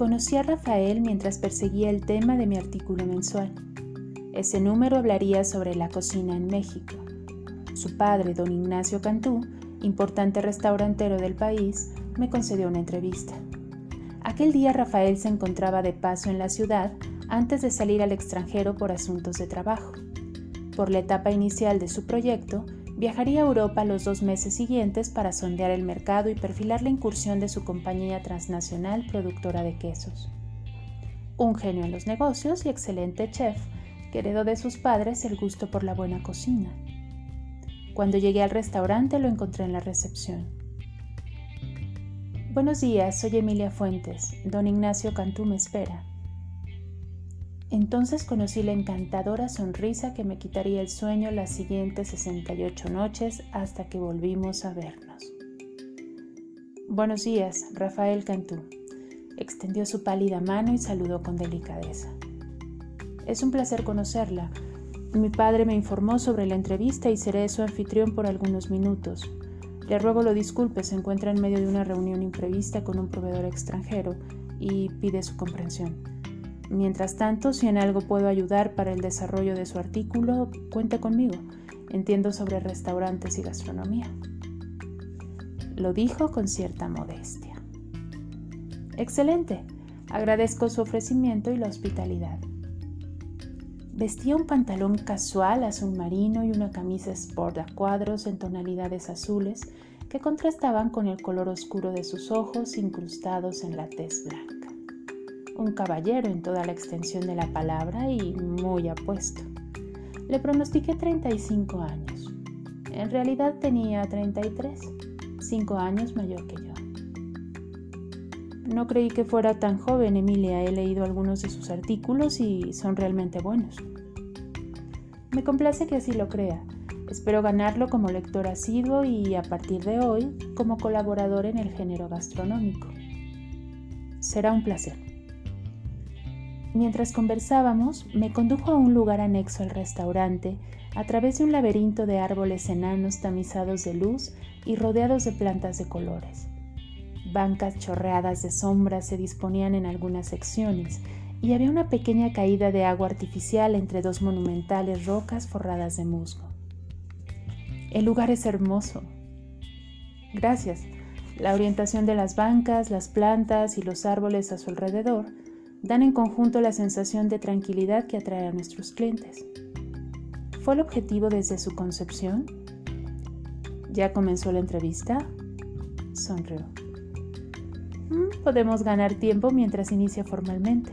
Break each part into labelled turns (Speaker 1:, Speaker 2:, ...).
Speaker 1: Conocí a Rafael mientras perseguía el tema de mi artículo mensual. Ese número hablaría sobre la cocina en México. Su padre, don Ignacio Cantú, importante restaurantero del país, me concedió una entrevista. Aquel día Rafael se encontraba de paso en la ciudad antes de salir al extranjero por asuntos de trabajo. Por la etapa inicial de su proyecto, viajaría a Europa los dos meses siguientes para sondear el mercado y perfilar la incursión de su compañía transnacional productora de quesos. Un genio en los negocios y excelente chef, que heredó de sus padres el gusto por la buena cocina. Cuando llegué al restaurante lo encontré en la recepción. Buenos días, soy Emilia Fuentes. Don Ignacio Cantú me espera. Entonces conocí la encantadora sonrisa que me quitaría el sueño las siguientes 68 noches hasta que volvimos a vernos. Buenos días, Rafael Cantú. Extendió su pálida mano y saludó con delicadeza. Es un placer conocerla. Mi padre me informó sobre la entrevista y seré su anfitrión por algunos minutos. Le ruego lo disculpe, se encuentra en medio de una reunión imprevista con un proveedor extranjero y pide su comprensión. Mientras tanto, si en algo puedo ayudar para el desarrollo de su artículo, cuente conmigo. Entiendo sobre restaurantes y gastronomía. Lo dijo con cierta modestia. Excelente. Agradezco su ofrecimiento y la hospitalidad. Vestía un pantalón casual azul marino y una camisa sport a cuadros en tonalidades azules que contrastaban con el color oscuro de sus ojos incrustados en la tez blanca un caballero en toda la extensión de la palabra y muy apuesto. Le pronostiqué 35 años. En realidad tenía 33, 5 años mayor que yo. No creí que fuera tan joven, Emilia. He leído algunos de sus artículos y son realmente buenos. Me complace que así lo crea. Espero ganarlo como lector asiduo y a partir de hoy como colaborador en el género gastronómico. Será un placer. Mientras conversábamos, me condujo a un lugar anexo al restaurante, a través de un laberinto de árboles enanos tamizados de luz y rodeados de plantas de colores. Bancas chorreadas de sombra se disponían en algunas secciones y había una pequeña caída de agua artificial entre dos monumentales rocas forradas de musgo. El lugar es hermoso. Gracias. La orientación de las bancas, las plantas y los árboles a su alrededor dan en conjunto la sensación de tranquilidad que atrae a nuestros clientes. ¿Fue el objetivo desde su concepción? ¿Ya comenzó la entrevista? Sonrió. Mm, podemos ganar tiempo mientras inicia formalmente.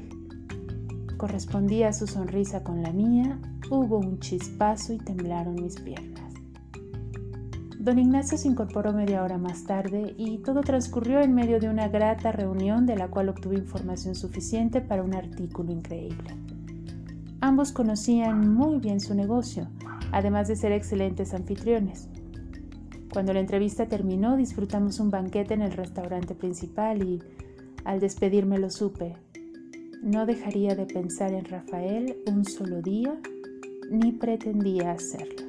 Speaker 1: Correspondía su sonrisa con la mía, hubo un chispazo y temblaron mis piernas. Don Ignacio se incorporó media hora más tarde y todo transcurrió en medio de una grata reunión de la cual obtuve información suficiente para un artículo increíble. Ambos conocían muy bien su negocio, además de ser excelentes anfitriones. Cuando la entrevista terminó, disfrutamos un banquete en el restaurante principal y, al despedirme, lo supe. No dejaría de pensar en Rafael un solo día, ni pretendía hacerlo.